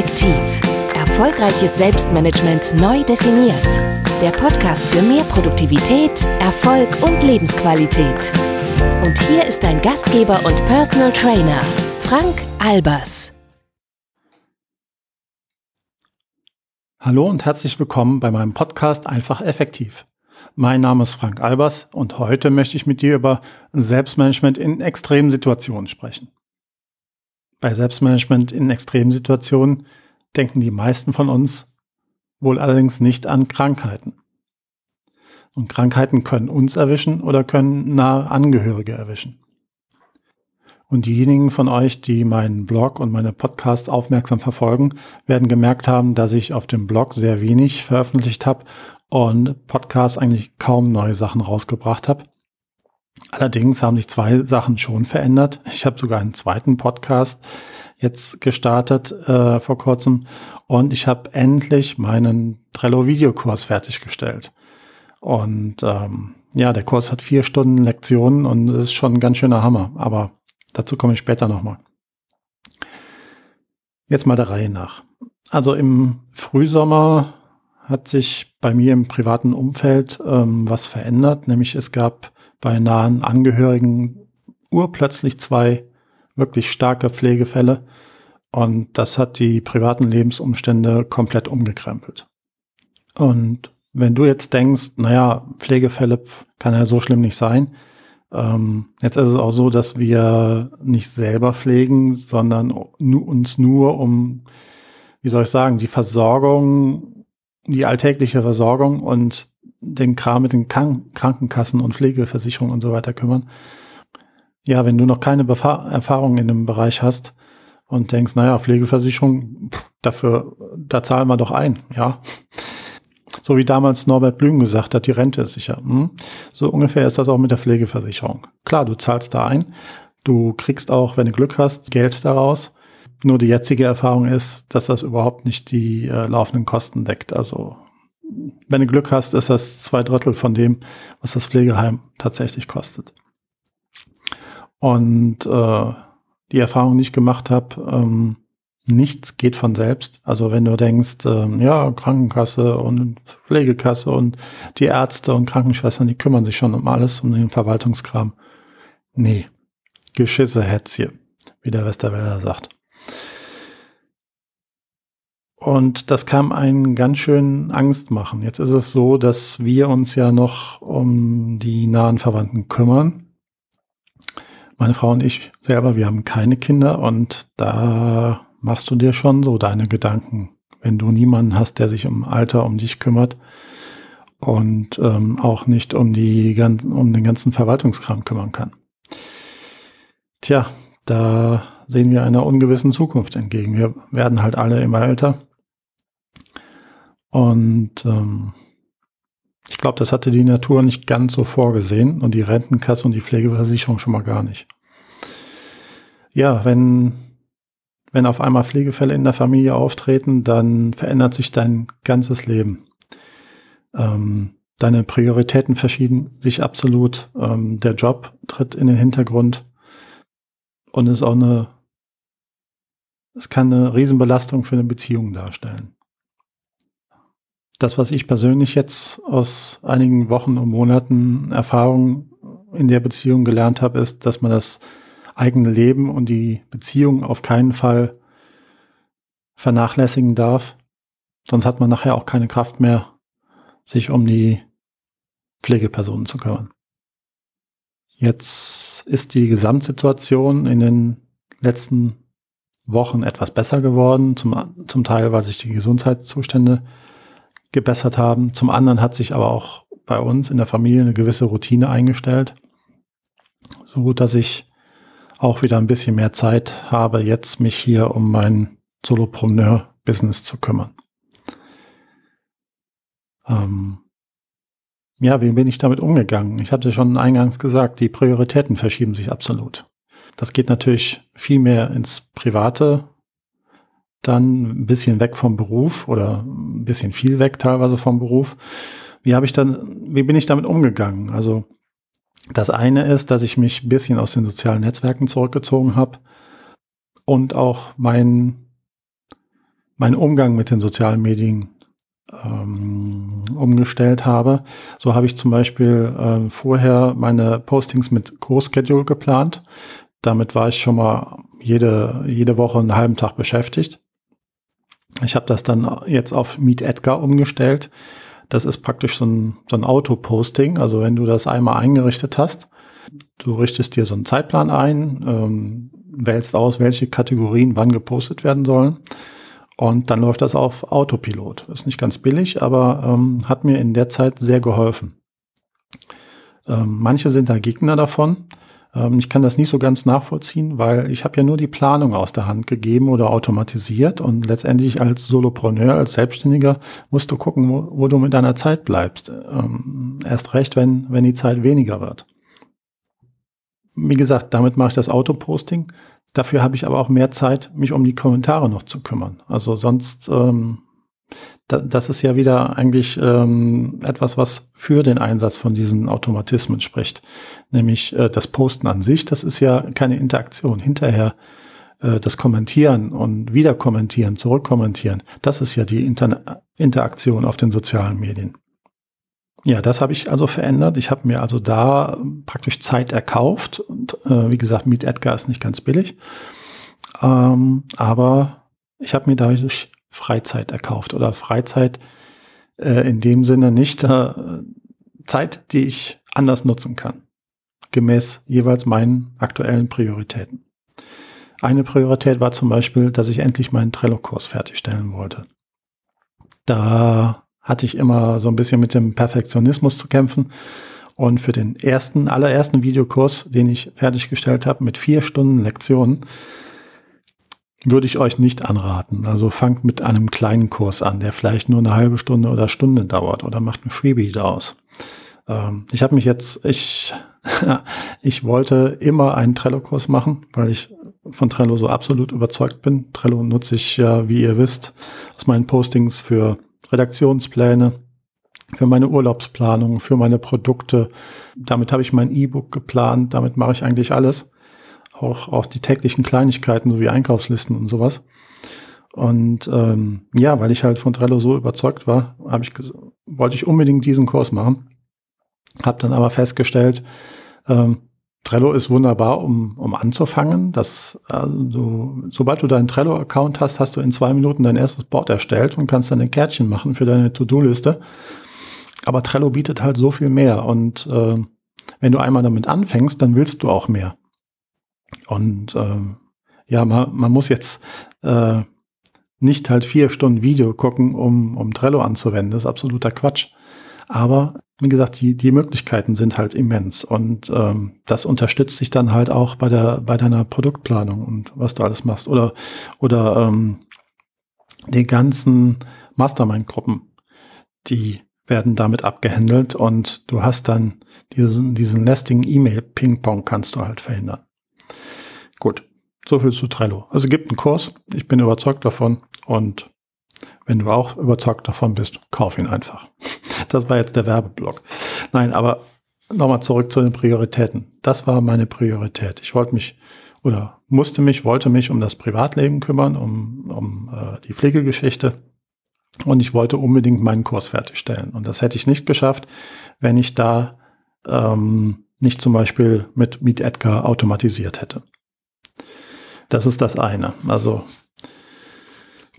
Effektiv. Erfolgreiches Selbstmanagement neu definiert. Der Podcast für mehr Produktivität, Erfolg und Lebensqualität. Und hier ist dein Gastgeber und Personal Trainer, Frank Albers. Hallo und herzlich willkommen bei meinem Podcast Einfach Effektiv. Mein Name ist Frank Albers und heute möchte ich mit dir über Selbstmanagement in extremen Situationen sprechen. Bei Selbstmanagement in extremen Situationen denken die meisten von uns wohl allerdings nicht an Krankheiten. Und Krankheiten können uns erwischen oder können nahe Angehörige erwischen. Und diejenigen von euch, die meinen Blog und meine Podcasts aufmerksam verfolgen, werden gemerkt haben, dass ich auf dem Blog sehr wenig veröffentlicht habe und Podcasts eigentlich kaum neue Sachen rausgebracht habe. Allerdings haben sich zwei Sachen schon verändert. Ich habe sogar einen zweiten Podcast jetzt gestartet äh, vor kurzem und ich habe endlich meinen Trello-Videokurs fertiggestellt. Und ähm, ja, der Kurs hat vier Stunden Lektionen und es ist schon ein ganz schöner Hammer, aber dazu komme ich später nochmal. Jetzt mal der Reihe nach. Also im Frühsommer hat sich bei mir im privaten Umfeld ähm, was verändert, nämlich es gab bei nahen Angehörigen urplötzlich zwei wirklich starke Pflegefälle und das hat die privaten Lebensumstände komplett umgekrempelt. Und wenn du jetzt denkst, naja, Pflegefälle kann ja so schlimm nicht sein, ähm, jetzt ist es auch so, dass wir nicht selber pflegen, sondern uns nur um, wie soll ich sagen, die Versorgung, die alltägliche Versorgung und den Kram mit den Krankenkassen und Pflegeversicherungen und so weiter kümmern. Ja, wenn du noch keine Befa Erfahrung in dem Bereich hast und denkst, naja, Pflegeversicherung, dafür, da zahlen wir doch ein, ja. So wie damals Norbert Blüm gesagt hat, die Rente ist sicher. Hm? So ungefähr ist das auch mit der Pflegeversicherung. Klar, du zahlst da ein. Du kriegst auch, wenn du Glück hast, Geld daraus. Nur die jetzige Erfahrung ist, dass das überhaupt nicht die äh, laufenden Kosten deckt. Also wenn du Glück hast, ist das zwei Drittel von dem, was das Pflegeheim tatsächlich kostet. Und äh, die Erfahrung, die ich gemacht habe, ähm, nichts geht von selbst. Also wenn du denkst, ähm, ja, Krankenkasse und Pflegekasse und die Ärzte und Krankenschwestern, die kümmern sich schon um alles, um den Verwaltungskram. Nee, Geschisse Hetzje, wie der Westerwälder sagt. Und das kann einen ganz schön Angst machen. Jetzt ist es so, dass wir uns ja noch um die nahen Verwandten kümmern. Meine Frau und ich selber, wir haben keine Kinder und da machst du dir schon so deine Gedanken, wenn du niemanden hast, der sich im Alter um dich kümmert und ähm, auch nicht um die um den ganzen Verwaltungskram kümmern kann. Tja, da sehen wir einer ungewissen Zukunft entgegen. Wir werden halt alle immer älter und ähm, ich glaube, das hatte die Natur nicht ganz so vorgesehen und die Rentenkasse und die Pflegeversicherung schon mal gar nicht. Ja, wenn, wenn auf einmal Pflegefälle in der Familie auftreten, dann verändert sich dein ganzes Leben. Ähm, deine Prioritäten verschieden sich absolut. Ähm, der Job tritt in den Hintergrund und ist auch eine, es kann eine Riesenbelastung für eine Beziehung darstellen das, was ich persönlich jetzt aus einigen Wochen und Monaten Erfahrung in der Beziehung gelernt habe, ist, dass man das eigene Leben und die Beziehung auf keinen Fall vernachlässigen darf. Sonst hat man nachher auch keine Kraft mehr, sich um die Pflegepersonen zu kümmern. Jetzt ist die Gesamtsituation in den letzten Wochen etwas besser geworden, zum, zum Teil, weil sich die Gesundheitszustände gebessert haben. Zum anderen hat sich aber auch bei uns in der Familie eine gewisse Routine eingestellt, so dass ich auch wieder ein bisschen mehr Zeit habe, jetzt mich hier um mein Solopreneur-Business zu kümmern. Ähm ja, wie bin ich damit umgegangen? Ich hatte schon eingangs gesagt, die Prioritäten verschieben sich absolut. Das geht natürlich viel mehr ins Private dann ein bisschen weg vom Beruf oder ein bisschen viel weg teilweise vom Beruf. Wie habe ich dann, wie bin ich damit umgegangen? Also das eine ist, dass ich mich ein bisschen aus den sozialen Netzwerken zurückgezogen habe und auch mein, meinen Umgang mit den sozialen Medien ähm, umgestellt habe. So habe ich zum Beispiel äh, vorher meine Postings mit Co-Schedule geplant. Damit war ich schon mal jede, jede Woche einen halben Tag beschäftigt. Ich habe das dann jetzt auf Meet Edgar umgestellt. Das ist praktisch so ein, so ein Auto-Posting. Also wenn du das einmal eingerichtet hast, du richtest dir so einen Zeitplan ein, ähm, wählst aus, welche Kategorien wann gepostet werden sollen. Und dann läuft das auf Autopilot. Ist nicht ganz billig, aber ähm, hat mir in der Zeit sehr geholfen. Ähm, manche sind da Gegner davon. Ähm, ich kann das nicht so ganz nachvollziehen, weil ich habe ja nur die Planung aus der Hand gegeben oder automatisiert und letztendlich als Solopreneur, als Selbstständiger musst du gucken, wo, wo du mit deiner Zeit bleibst. Ähm, erst recht, wenn, wenn die Zeit weniger wird. Wie gesagt, damit mache ich das Autoposting. Dafür habe ich aber auch mehr Zeit, mich um die Kommentare noch zu kümmern. Also sonst, ähm, das ist ja wieder eigentlich ähm, etwas, was für den Einsatz von diesen Automatismen spricht. Nämlich äh, das Posten an sich, das ist ja keine Interaktion. Hinterher äh, das Kommentieren und wieder kommentieren, zurückkommentieren, das ist ja die Inter Interaktion auf den sozialen Medien. Ja, das habe ich also verändert. Ich habe mir also da praktisch Zeit erkauft. Und äh, wie gesagt, Meet Edgar ist nicht ganz billig. Ähm, aber ich habe mir dadurch Freizeit erkauft oder Freizeit äh, in dem Sinne nicht äh, Zeit, die ich anders nutzen kann. Gemäß jeweils meinen aktuellen Prioritäten. Eine Priorität war zum Beispiel, dass ich endlich meinen Trello-Kurs fertigstellen wollte. Da hatte ich immer so ein bisschen mit dem Perfektionismus zu kämpfen. Und für den ersten, allerersten Videokurs, den ich fertiggestellt habe, mit vier Stunden Lektionen, würde ich euch nicht anraten. Also fangt mit einem kleinen Kurs an, der vielleicht nur eine halbe Stunde oder Stunde dauert oder macht ein Freebie daraus. Ähm, ich habe mich jetzt, ich, ich wollte immer einen Trello-Kurs machen, weil ich von Trello so absolut überzeugt bin. Trello nutze ich ja, wie ihr wisst, aus meinen Postings für Redaktionspläne, für meine Urlaubsplanung, für meine Produkte. Damit habe ich mein E-Book geplant, damit mache ich eigentlich alles. Auch, auch die täglichen Kleinigkeiten sowie Einkaufslisten und sowas. Und ähm, ja, weil ich halt von Trello so überzeugt war, habe ich wollte ich unbedingt diesen Kurs machen. Habe dann aber festgestellt, ähm, Trello ist wunderbar, um, um anzufangen. Das, also, sobald du deinen Trello-Account hast, hast du in zwei Minuten dein erstes Board erstellt und kannst dann ein Kärtchen machen für deine To-Do-Liste. Aber Trello bietet halt so viel mehr. Und äh, wenn du einmal damit anfängst, dann willst du auch mehr. Und äh, ja, man, man muss jetzt äh, nicht halt vier Stunden Video gucken, um, um Trello anzuwenden. Das ist absoluter Quatsch. Aber wie gesagt, die, die Möglichkeiten sind halt immens und ähm, das unterstützt dich dann halt auch bei der bei deiner Produktplanung und was du alles machst oder oder ähm, die ganzen Mastermind-Gruppen, die werden damit abgehandelt und du hast dann diesen diesen lästigen E-Mail-Ping-Pong kannst du halt verhindern. Gut, so viel zu Trello. Also gibt einen Kurs, ich bin überzeugt davon und wenn du auch überzeugt davon bist, kauf ihn einfach. Das war jetzt der Werbeblock. Nein, aber nochmal zurück zu den Prioritäten. Das war meine Priorität. Ich wollte mich oder musste mich, wollte mich um das Privatleben kümmern, um, um äh, die Pflegegeschichte. Und ich wollte unbedingt meinen Kurs fertigstellen. Und das hätte ich nicht geschafft, wenn ich da ähm, nicht zum Beispiel mit Meet Edgar automatisiert hätte. Das ist das eine. Also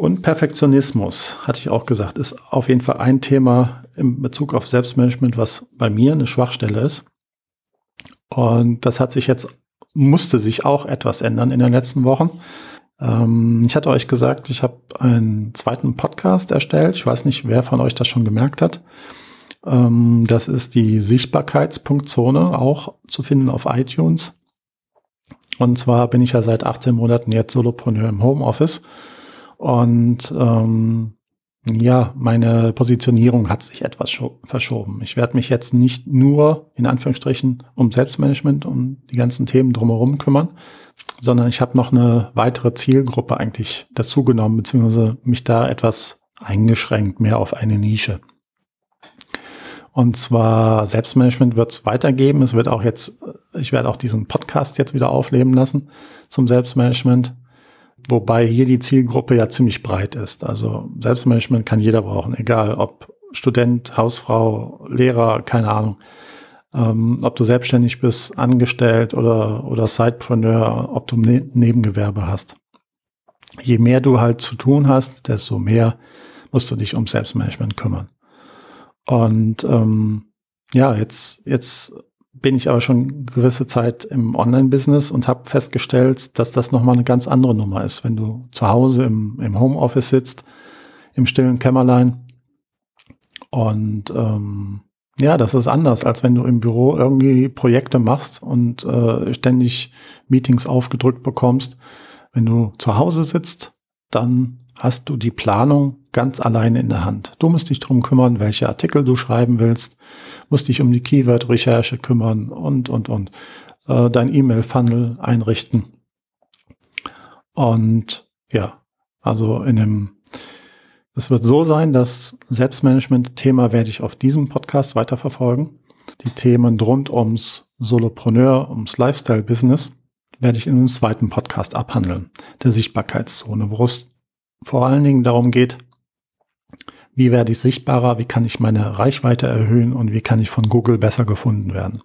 und Perfektionismus, hatte ich auch gesagt, ist auf jeden Fall ein Thema in Bezug auf Selbstmanagement, was bei mir eine Schwachstelle ist. Und das hat sich jetzt, musste sich auch etwas ändern in den letzten Wochen. Ähm, ich hatte euch gesagt, ich habe einen zweiten Podcast erstellt. Ich weiß nicht, wer von euch das schon gemerkt hat. Ähm, das ist die Sichtbarkeitspunktzone, auch zu finden auf iTunes. Und zwar bin ich ja seit 18 Monaten jetzt Solopreneur im Homeoffice und ähm, ja, meine Positionierung hat sich etwas verschoben. Ich werde mich jetzt nicht nur in Anführungsstrichen um Selbstmanagement, um die ganzen Themen drumherum kümmern, sondern ich habe noch eine weitere Zielgruppe eigentlich dazugenommen, beziehungsweise mich da etwas eingeschränkt, mehr auf eine Nische. Und zwar Selbstmanagement wird es weitergeben. Es wird auch jetzt, ich werde auch diesen Podcast jetzt wieder aufleben lassen zum Selbstmanagement Wobei hier die Zielgruppe ja ziemlich breit ist. Also Selbstmanagement kann jeder brauchen, egal ob Student, Hausfrau, Lehrer, keine Ahnung. Ähm, ob du selbstständig bist, angestellt oder, oder Sidepreneur, ob du ne Nebengewerbe hast. Je mehr du halt zu tun hast, desto mehr musst du dich um Selbstmanagement kümmern. Und ähm, ja, jetzt, jetzt bin ich aber schon gewisse Zeit im Online-Business und habe festgestellt, dass das nochmal eine ganz andere Nummer ist, wenn du zu Hause im, im Homeoffice sitzt, im stillen Kämmerlein. Und ähm, ja, das ist anders, als wenn du im Büro irgendwie Projekte machst und äh, ständig Meetings aufgedrückt bekommst. Wenn du zu Hause sitzt, dann hast du die Planung ganz alleine in der Hand. Du musst dich drum kümmern, welche Artikel du schreiben willst, musst dich um die Keyword-Recherche kümmern und, und, und äh, dein E-Mail-Funnel einrichten. Und ja, also in dem, es wird so sein, dass Selbstmanagement-Thema werde ich auf diesem Podcast weiterverfolgen. Die Themen rund ums Solopreneur, ums Lifestyle-Business werde ich in einem zweiten Podcast abhandeln, der Sichtbarkeitszone, wo es vor allen Dingen darum geht, wie werde ich sichtbarer, wie kann ich meine Reichweite erhöhen und wie kann ich von Google besser gefunden werden.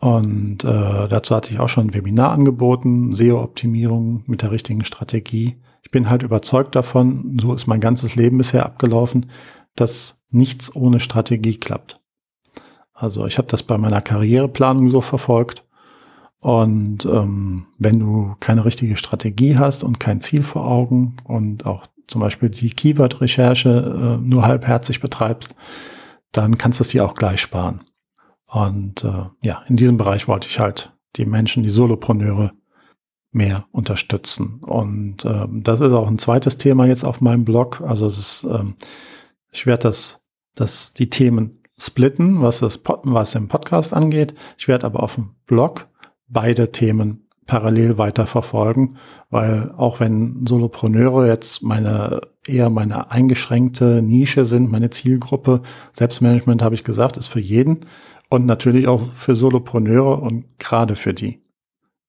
Und äh, dazu hatte ich auch schon ein Webinar angeboten, SEO-Optimierung mit der richtigen Strategie. Ich bin halt überzeugt davon, so ist mein ganzes Leben bisher abgelaufen, dass nichts ohne Strategie klappt. Also ich habe das bei meiner Karriereplanung so verfolgt. Und ähm, wenn du keine richtige Strategie hast und kein Ziel vor Augen und auch zum Beispiel die Keyword-Recherche äh, nur halbherzig betreibst, dann kannst du es dir auch gleich sparen. Und äh, ja, in diesem Bereich wollte ich halt die Menschen, die Solopreneure mehr unterstützen. Und äh, das ist auch ein zweites Thema jetzt auf meinem Blog. Also es ist, ähm, ich werde das, das, die Themen splitten, was das, was den Podcast angeht. Ich werde aber auf dem Blog beide Themen parallel weiter verfolgen, weil auch wenn Solopreneure jetzt meine eher meine eingeschränkte Nische sind, meine Zielgruppe, Selbstmanagement habe ich gesagt, ist für jeden und natürlich auch für Solopreneure und gerade für die.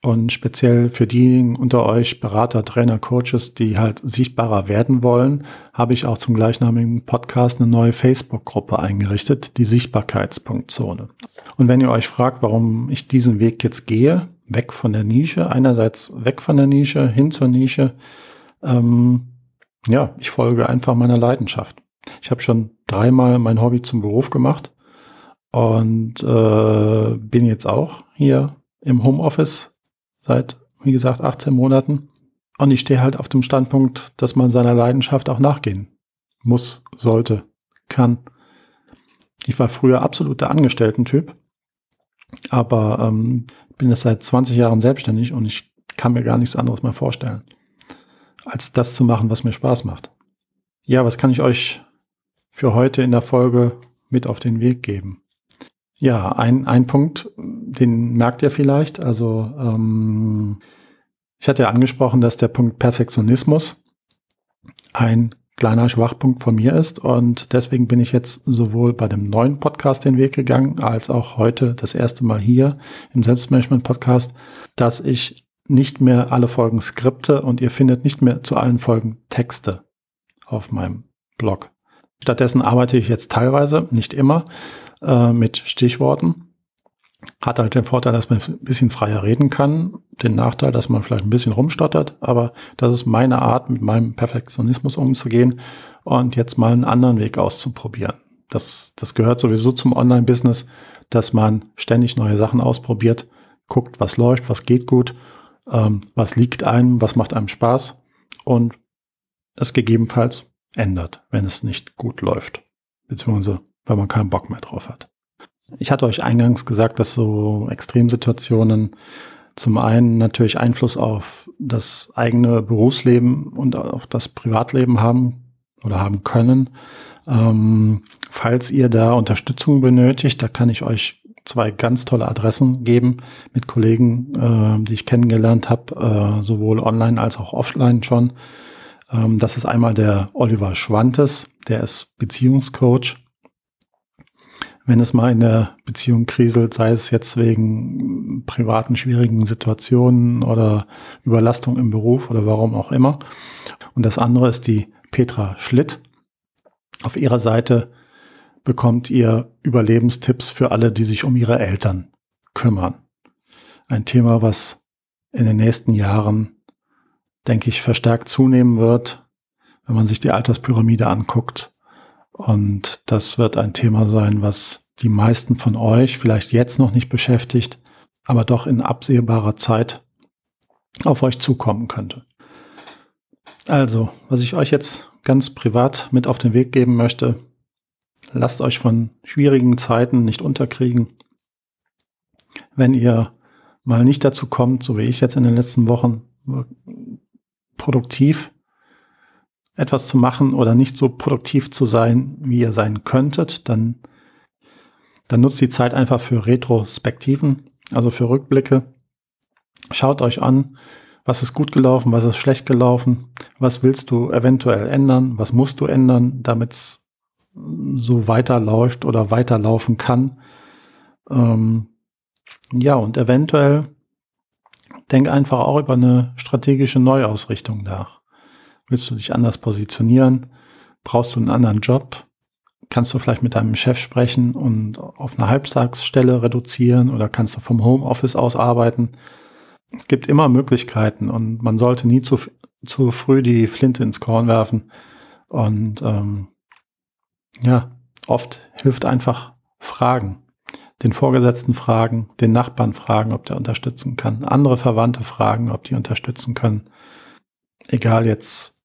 Und speziell für diejenigen unter euch Berater, Trainer, Coaches, die halt sichtbarer werden wollen, habe ich auch zum gleichnamigen Podcast eine neue Facebook-Gruppe eingerichtet, die Sichtbarkeitspunktzone. Und wenn ihr euch fragt, warum ich diesen Weg jetzt gehe, weg von der Nische, einerseits weg von der Nische, hin zur Nische. Ähm, ja, ich folge einfach meiner Leidenschaft. Ich habe schon dreimal mein Hobby zum Beruf gemacht und äh, bin jetzt auch hier im Homeoffice seit, wie gesagt, 18 Monaten. Und ich stehe halt auf dem Standpunkt, dass man seiner Leidenschaft auch nachgehen muss, sollte, kann. Ich war früher absoluter Angestellten-Typ, aber ähm, bin jetzt seit 20 Jahren selbstständig und ich kann mir gar nichts anderes mehr vorstellen, als das zu machen, was mir Spaß macht. Ja, was kann ich euch für heute in der Folge mit auf den Weg geben? Ja, ein, ein Punkt, den merkt ihr vielleicht. Also ähm, ich hatte ja angesprochen, dass der Punkt Perfektionismus ein kleiner Schwachpunkt von mir ist. Und deswegen bin ich jetzt sowohl bei dem neuen Podcast den Weg gegangen, als auch heute das erste Mal hier im Selbstmanagement-Podcast, dass ich nicht mehr alle Folgen skripte und ihr findet nicht mehr zu allen Folgen Texte auf meinem Blog. Stattdessen arbeite ich jetzt teilweise, nicht immer, äh, mit Stichworten hat halt den Vorteil, dass man ein bisschen freier reden kann. Den Nachteil, dass man vielleicht ein bisschen rumstottert. Aber das ist meine Art, mit meinem Perfektionismus umzugehen und jetzt mal einen anderen Weg auszuprobieren. Das, das gehört sowieso zum Online-Business, dass man ständig neue Sachen ausprobiert, guckt, was läuft, was geht gut, ähm, was liegt einem, was macht einem Spaß und es gegebenenfalls ändert, wenn es nicht gut läuft. Beziehungsweise, wenn man keinen Bock mehr drauf hat. Ich hatte euch eingangs gesagt, dass so Extremsituationen zum einen natürlich Einfluss auf das eigene Berufsleben und auf das Privatleben haben oder haben können. Ähm, falls ihr da Unterstützung benötigt, da kann ich euch zwei ganz tolle Adressen geben mit Kollegen, äh, die ich kennengelernt habe, äh, sowohl online als auch offline schon. Ähm, das ist einmal der Oliver Schwantes, der ist Beziehungscoach wenn es mal in der Beziehung kriselt, sei es jetzt wegen privaten schwierigen Situationen oder Überlastung im Beruf oder warum auch immer. Und das andere ist die Petra Schlitt. Auf ihrer Seite bekommt ihr Überlebenstipps für alle, die sich um ihre Eltern kümmern. Ein Thema, was in den nächsten Jahren, denke ich, verstärkt zunehmen wird, wenn man sich die Alterspyramide anguckt und das wird ein Thema sein, was die meisten von euch vielleicht jetzt noch nicht beschäftigt, aber doch in absehbarer Zeit auf euch zukommen könnte. Also, was ich euch jetzt ganz privat mit auf den Weg geben möchte, lasst euch von schwierigen Zeiten nicht unterkriegen. Wenn ihr mal nicht dazu kommt, so wie ich jetzt in den letzten Wochen, produktiv etwas zu machen oder nicht so produktiv zu sein, wie ihr sein könntet, dann, dann nutzt die Zeit einfach für Retrospektiven, also für Rückblicke. Schaut euch an, was ist gut gelaufen, was ist schlecht gelaufen, was willst du eventuell ändern, was musst du ändern, damit es so weiterläuft oder weiterlaufen kann. Ähm, ja, und eventuell denk einfach auch über eine strategische Neuausrichtung nach. Willst du dich anders positionieren? Brauchst du einen anderen Job? Kannst du vielleicht mit deinem Chef sprechen und auf eine Halbtagsstelle reduzieren oder kannst du vom Homeoffice aus arbeiten? Es gibt immer Möglichkeiten und man sollte nie zu, zu früh die Flinte ins Korn werfen. Und ähm, ja, oft hilft einfach Fragen. Den Vorgesetzten fragen, den Nachbarn fragen, ob der unterstützen kann, andere Verwandte fragen, ob die unterstützen können. Egal jetzt,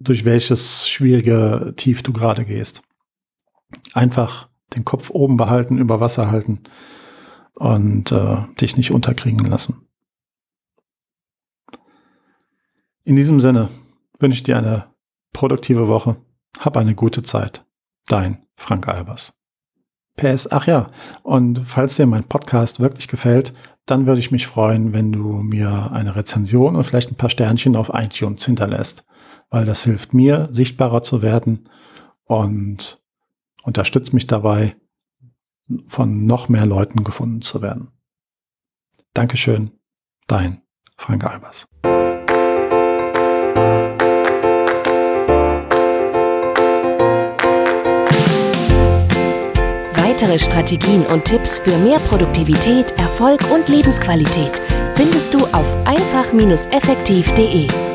durch welches schwierige Tief du gerade gehst. Einfach den Kopf oben behalten, über Wasser halten und äh, dich nicht unterkriegen lassen. In diesem Sinne wünsche ich dir eine produktive Woche. Hab eine gute Zeit. Dein Frank Albers. PS, ach ja, und falls dir mein Podcast wirklich gefällt, dann würde ich mich freuen, wenn du mir eine Rezension und vielleicht ein paar Sternchen auf iTunes hinterlässt weil das hilft mir, sichtbarer zu werden und unterstützt mich dabei, von noch mehr Leuten gefunden zu werden. Dankeschön, dein Frank Albers. Weitere Strategien und Tipps für mehr Produktivität, Erfolg und Lebensqualität findest du auf einfach-effektiv.de.